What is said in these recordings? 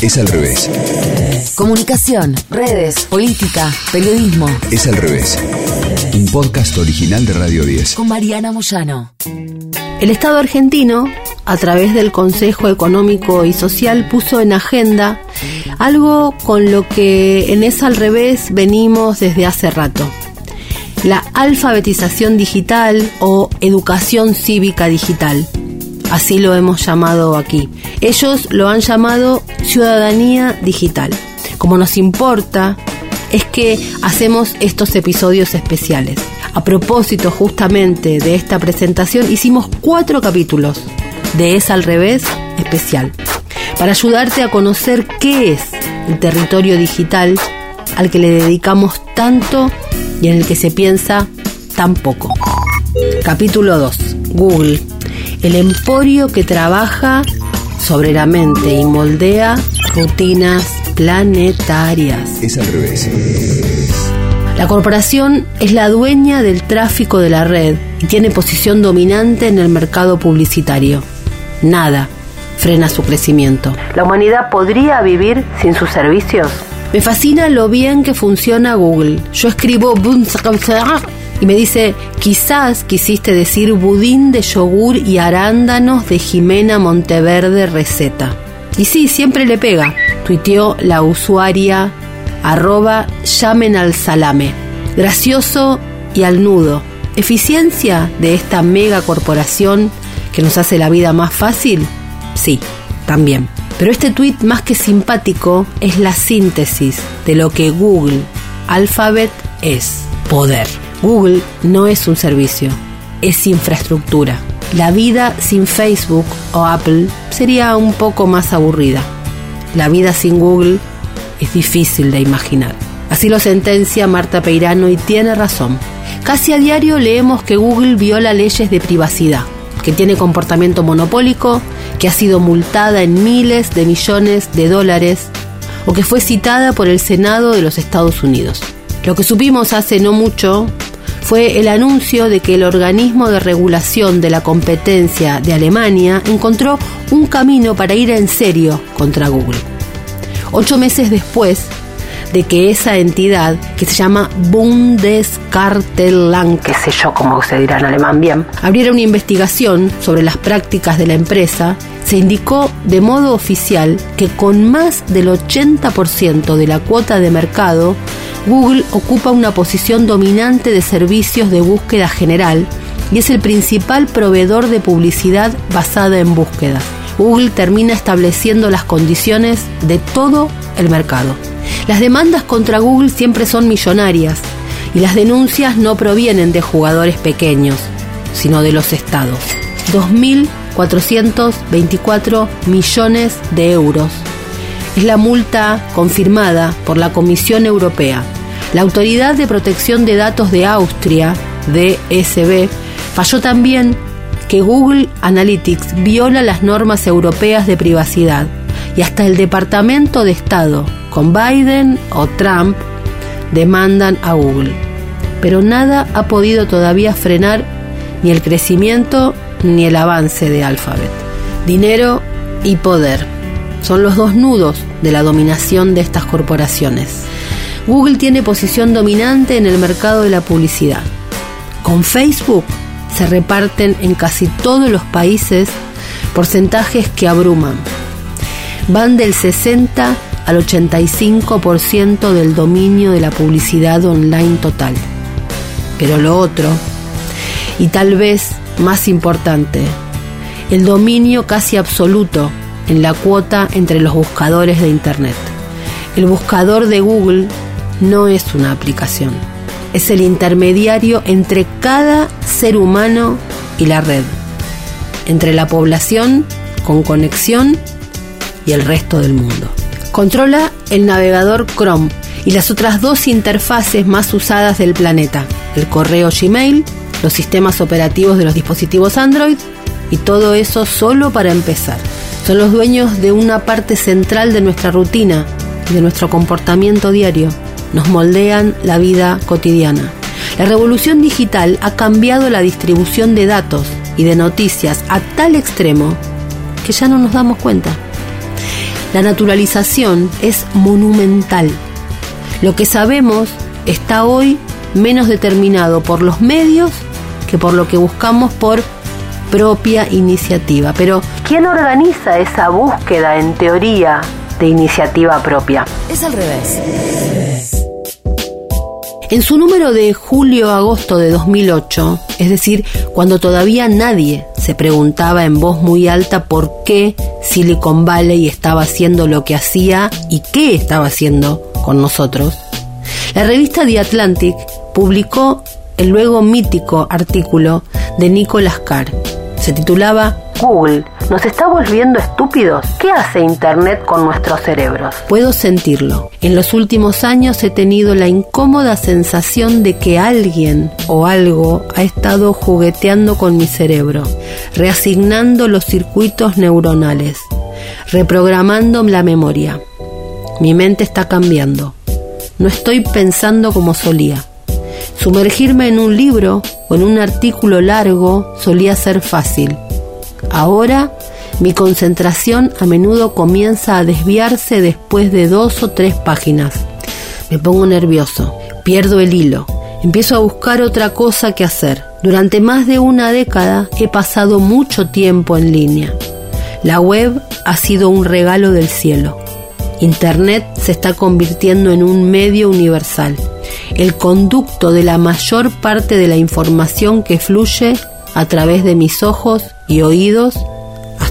Es al revés. Comunicación, redes, política, periodismo. Es al revés. Un podcast original de Radio 10. Con Mariana Moyano. El Estado argentino, a través del Consejo Económico y Social, puso en agenda algo con lo que en Es al revés venimos desde hace rato. La alfabetización digital o educación cívica digital. Así lo hemos llamado aquí. Ellos lo han llamado ciudadanía digital. Como nos importa, es que hacemos estos episodios especiales. A propósito justamente de esta presentación, hicimos cuatro capítulos de Es al revés especial, para ayudarte a conocer qué es el territorio digital al que le dedicamos tanto y en el que se piensa tan poco. Capítulo 2. Google, el emporio que trabaja sobreramente y moldea rutinas planetarias. Es al revés. La corporación es la dueña del tráfico de la red y tiene posición dominante en el mercado publicitario. Nada frena su crecimiento. ¿La humanidad podría vivir sin sus servicios? Me fascina lo bien que funciona Google. Yo escribo y me dice, quizás quisiste decir budín de yogur y arándanos de Jimena Monteverde receta. Y sí, siempre le pega, tuiteó la usuaria arroba llamen al salame. Gracioso y al nudo. ¿Eficiencia de esta mega corporación que nos hace la vida más fácil? Sí, también. Pero este tuit más que simpático es la síntesis de lo que Google Alphabet es poder. Google no es un servicio, es infraestructura. La vida sin Facebook o Apple sería un poco más aburrida. La vida sin Google es difícil de imaginar. Así lo sentencia Marta Peirano y tiene razón. Casi a diario leemos que Google viola leyes de privacidad, que tiene comportamiento monopólico, que ha sido multada en miles de millones de dólares o que fue citada por el Senado de los Estados Unidos. Lo que supimos hace no mucho fue el anuncio de que el organismo de regulación de la competencia de Alemania encontró un camino para ir en serio contra Google. Ocho meses después de que esa entidad, que se llama Bundeskartellamt, que sé yo cómo se dirá en alemán bien, abriera una investigación sobre las prácticas de la empresa, se indicó de modo oficial que con más del 80% de la cuota de mercado, Google ocupa una posición dominante de servicios de búsqueda general y es el principal proveedor de publicidad basada en búsqueda. Google termina estableciendo las condiciones de todo el mercado. Las demandas contra Google siempre son millonarias y las denuncias no provienen de jugadores pequeños, sino de los estados. 2.424 millones de euros. Es la multa confirmada por la Comisión Europea la Autoridad de Protección de Datos de Austria, DSB, falló también que Google Analytics viola las normas europeas de privacidad y hasta el Departamento de Estado, con Biden o Trump, demandan a Google. Pero nada ha podido todavía frenar ni el crecimiento ni el avance de Alphabet. Dinero y poder son los dos nudos de la dominación de estas corporaciones. Google tiene posición dominante en el mercado de la publicidad. Con Facebook se reparten en casi todos los países porcentajes que abruman. Van del 60 al 85% del dominio de la publicidad online total. Pero lo otro, y tal vez más importante, el dominio casi absoluto en la cuota entre los buscadores de Internet. El buscador de Google no es una aplicación. Es el intermediario entre cada ser humano y la red. Entre la población con conexión y el resto del mundo. Controla el navegador Chrome y las otras dos interfaces más usadas del planeta, el correo Gmail, los sistemas operativos de los dispositivos Android y todo eso solo para empezar. Son los dueños de una parte central de nuestra rutina y de nuestro comportamiento diario nos moldean la vida cotidiana. La revolución digital ha cambiado la distribución de datos y de noticias a tal extremo que ya no nos damos cuenta. La naturalización es monumental. Lo que sabemos está hoy menos determinado por los medios que por lo que buscamos por propia iniciativa. Pero, ¿quién organiza esa búsqueda en teoría de iniciativa propia? Es al revés. En su número de julio-agosto de 2008, es decir, cuando todavía nadie se preguntaba en voz muy alta por qué Silicon Valley estaba haciendo lo que hacía y qué estaba haciendo con nosotros, la revista The Atlantic publicó el luego mítico artículo de Nicholas Carr. Se titulaba Google, ¿nos está volviendo estúpidos? ¿Qué hace Internet con nuestros cerebros? Puedo sentirlo. En los últimos años he tenido la incómoda sensación de que alguien o algo ha estado jugueteando con mi cerebro, reasignando los circuitos neuronales, reprogramando la memoria. Mi mente está cambiando. No estoy pensando como solía. Sumergirme en un libro o en un artículo largo solía ser fácil. Ahora mi concentración a menudo comienza a desviarse después de dos o tres páginas. Me pongo nervioso, pierdo el hilo, empiezo a buscar otra cosa que hacer. Durante más de una década he pasado mucho tiempo en línea. La web ha sido un regalo del cielo. Internet se está convirtiendo en un medio universal, el conducto de la mayor parte de la información que fluye a través de mis ojos y oídos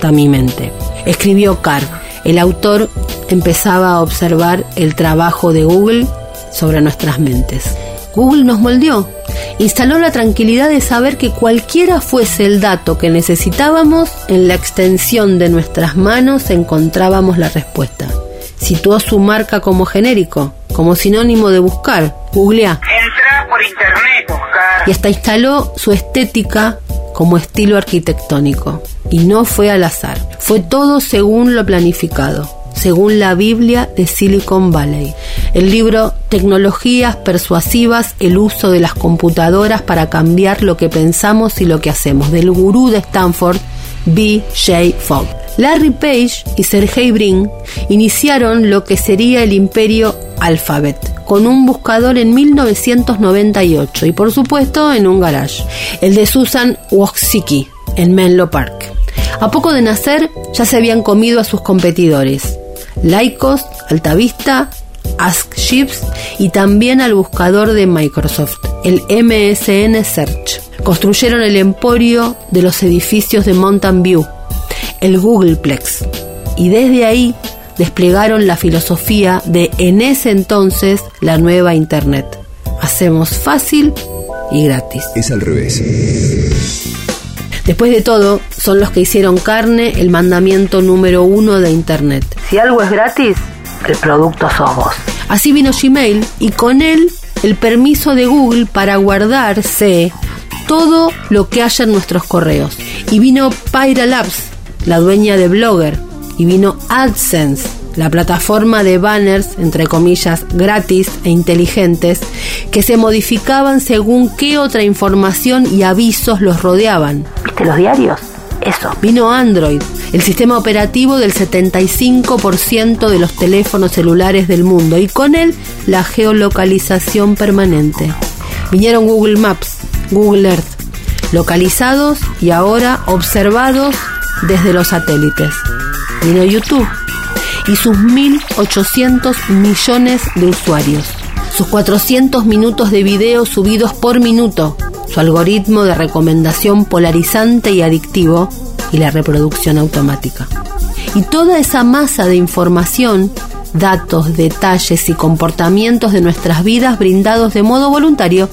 hasta mi mente. Escribió Carr. El autor empezaba a observar el trabajo de Google sobre nuestras mentes. Google nos moldeó, instaló la tranquilidad de saber que cualquiera fuese el dato que necesitábamos, en la extensión de nuestras manos encontrábamos la respuesta situó su marca como genérico, como sinónimo de buscar, googlea. Entra por internet, buscar. Y hasta instaló su estética como estilo arquitectónico. Y no fue al azar, fue todo según lo planificado, según la Biblia de Silicon Valley. El libro Tecnologías persuasivas, el uso de las computadoras para cambiar lo que pensamos y lo que hacemos, del gurú de Stanford, B. J. Fogg. Larry Page y Sergey Brin iniciaron lo que sería el imperio Alphabet, con un buscador en 1998 y por supuesto en un garage, el de Susan Wojcicki, en Menlo Park. A poco de nacer ya se habían comido a sus competidores, Lycos, Altavista, Ask Chips y también al buscador de Microsoft, el MSN Search. Construyeron el emporio de los edificios de Mountain View, el Googleplex. Y desde ahí desplegaron la filosofía de en ese entonces la nueva Internet. Hacemos fácil y gratis. Es al revés. Después de todo, son los que hicieron carne el mandamiento número uno de Internet. Si algo es gratis, el producto sos vos. Así vino Gmail y con él el permiso de Google para guardarse todo lo que haya en nuestros correos. Y vino Pyra Labs, la dueña de Blogger, y vino AdSense, la plataforma de banners, entre comillas, gratis e inteligentes, que se modificaban según qué otra información y avisos los rodeaban. ¿Viste los diarios? Eso. Vino Android, el sistema operativo del 75% de los teléfonos celulares del mundo, y con él la geolocalización permanente. Vinieron Google Maps, Google Earth, localizados y ahora observados desde los satélites. Vino YouTube y sus 1.800 millones de usuarios. Sus 400 minutos de video subidos por minuto. Su algoritmo de recomendación polarizante y adictivo y la reproducción automática. Y toda esa masa de información, datos, detalles y comportamientos de nuestras vidas brindados de modo voluntario,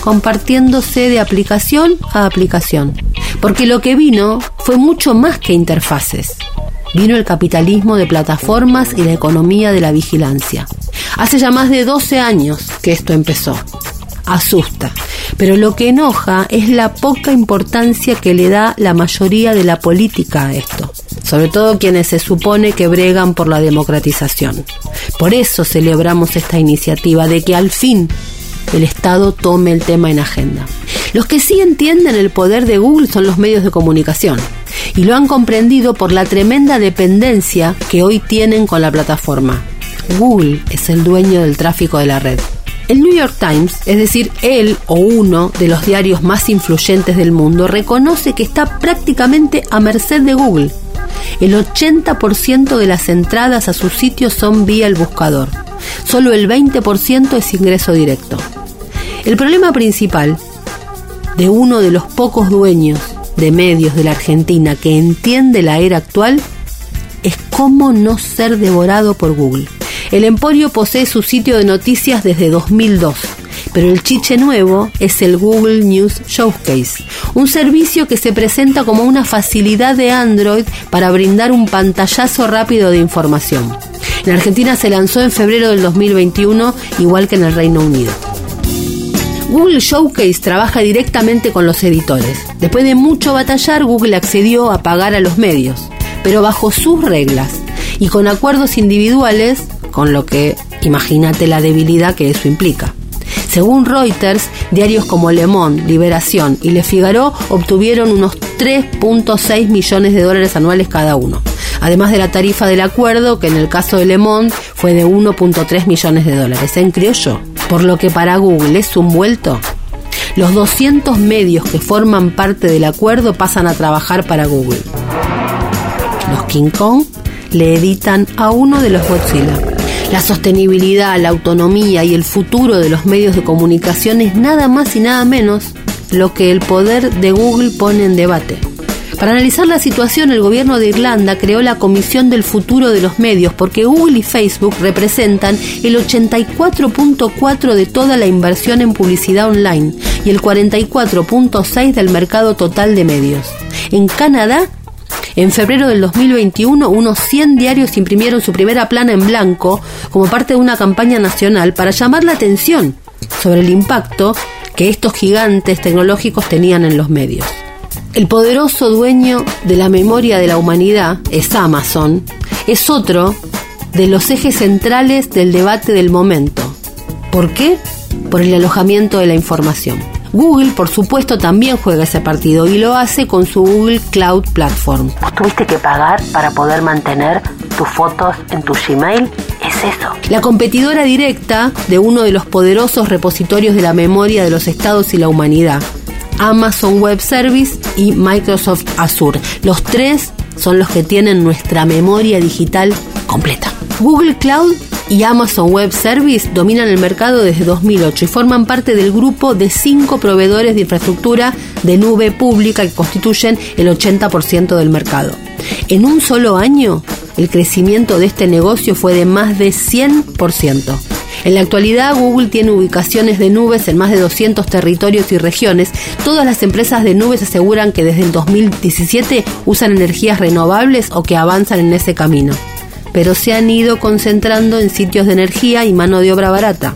compartiéndose de aplicación a aplicación. Porque lo que vino fue mucho más que interfaces. Vino el capitalismo de plataformas y la economía de la vigilancia. Hace ya más de 12 años que esto empezó. Asusta, pero lo que enoja es la poca importancia que le da la mayoría de la política a esto, sobre todo quienes se supone que bregan por la democratización. Por eso celebramos esta iniciativa de que al fin el Estado tome el tema en agenda. Los que sí entienden el poder de Google son los medios de comunicación. Y lo han comprendido por la tremenda dependencia que hoy tienen con la plataforma. Google es el dueño del tráfico de la red. El New York Times, es decir, él o uno de los diarios más influyentes del mundo, reconoce que está prácticamente a merced de Google. El 80% de las entradas a sus sitios son vía el buscador. Solo el 20% es ingreso directo. El problema principal de uno de los pocos dueños de medios de la Argentina que entiende la era actual es cómo no ser devorado por Google. El Emporio posee su sitio de noticias desde 2002, pero el chiche nuevo es el Google News Showcase, un servicio que se presenta como una facilidad de Android para brindar un pantallazo rápido de información. En Argentina se lanzó en febrero del 2021, igual que en el Reino Unido. Google Showcase trabaja directamente con los editores. Después de mucho batallar, Google accedió a pagar a los medios, pero bajo sus reglas y con acuerdos individuales, con lo que imagínate la debilidad que eso implica. Según Reuters, diarios como Le Monde, Liberación y Le Figaro obtuvieron unos 3.6 millones de dólares anuales cada uno, además de la tarifa del acuerdo, que en el caso de Le Monde fue de 1.3 millones de dólares en criollo por lo que para Google es un vuelto, los 200 medios que forman parte del acuerdo pasan a trabajar para Google. Los King Kong le editan a uno de los Godzilla. La sostenibilidad, la autonomía y el futuro de los medios de comunicación es nada más y nada menos lo que el poder de Google pone en debate. Para analizar la situación, el gobierno de Irlanda creó la Comisión del Futuro de los Medios porque Google y Facebook representan el 84.4 de toda la inversión en publicidad online y el 44.6 del mercado total de medios. En Canadá, en febrero del 2021, unos 100 diarios imprimieron su primera plana en blanco como parte de una campaña nacional para llamar la atención sobre el impacto que estos gigantes tecnológicos tenían en los medios. El poderoso dueño de la memoria de la humanidad es Amazon, es otro de los ejes centrales del debate del momento. ¿Por qué? Por el alojamiento de la información. Google, por supuesto, también juega ese partido y lo hace con su Google Cloud Platform. tuviste que pagar para poder mantener tus fotos en tu Gmail? Es eso. La competidora directa de uno de los poderosos repositorios de la memoria de los estados y la humanidad, Amazon Web Service y Microsoft Azure. Los tres son los que tienen nuestra memoria digital completa. Google Cloud y Amazon Web Service dominan el mercado desde 2008 y forman parte del grupo de cinco proveedores de infraestructura de nube pública que constituyen el 80% del mercado. En un solo año, el crecimiento de este negocio fue de más de 100%. En la actualidad, Google tiene ubicaciones de nubes en más de 200 territorios y regiones. Todas las empresas de nubes aseguran que desde el 2017 usan energías renovables o que avanzan en ese camino. Pero se han ido concentrando en sitios de energía y mano de obra barata.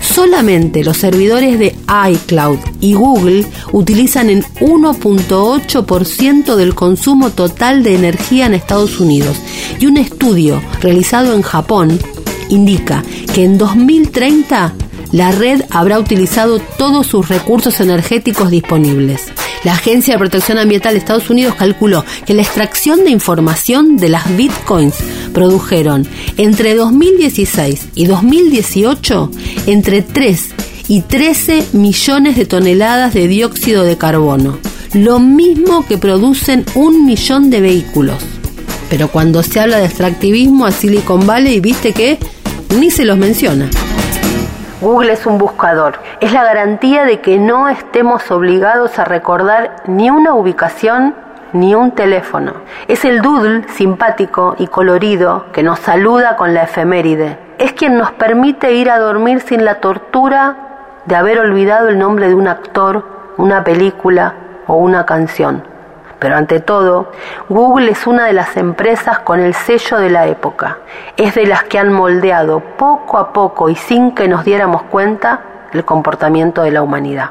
Solamente los servidores de iCloud y Google utilizan el 1.8% del consumo total de energía en Estados Unidos. Y un estudio realizado en Japón indica que en 2030 la red habrá utilizado todos sus recursos energéticos disponibles. La Agencia de Protección Ambiental de Estados Unidos calculó que la extracción de información de las bitcoins produjeron entre 2016 y 2018 entre 3 y 13 millones de toneladas de dióxido de carbono, lo mismo que producen un millón de vehículos. Pero cuando se habla de extractivismo a Silicon Valley, viste que ni se los menciona. Google es un buscador. Es la garantía de que no estemos obligados a recordar ni una ubicación ni un teléfono. Es el doodle simpático y colorido que nos saluda con la efeméride. Es quien nos permite ir a dormir sin la tortura de haber olvidado el nombre de un actor, una película o una canción. Pero ante todo, Google es una de las empresas con el sello de la época. Es de las que han moldeado poco a poco y sin que nos diéramos cuenta el comportamiento de la humanidad.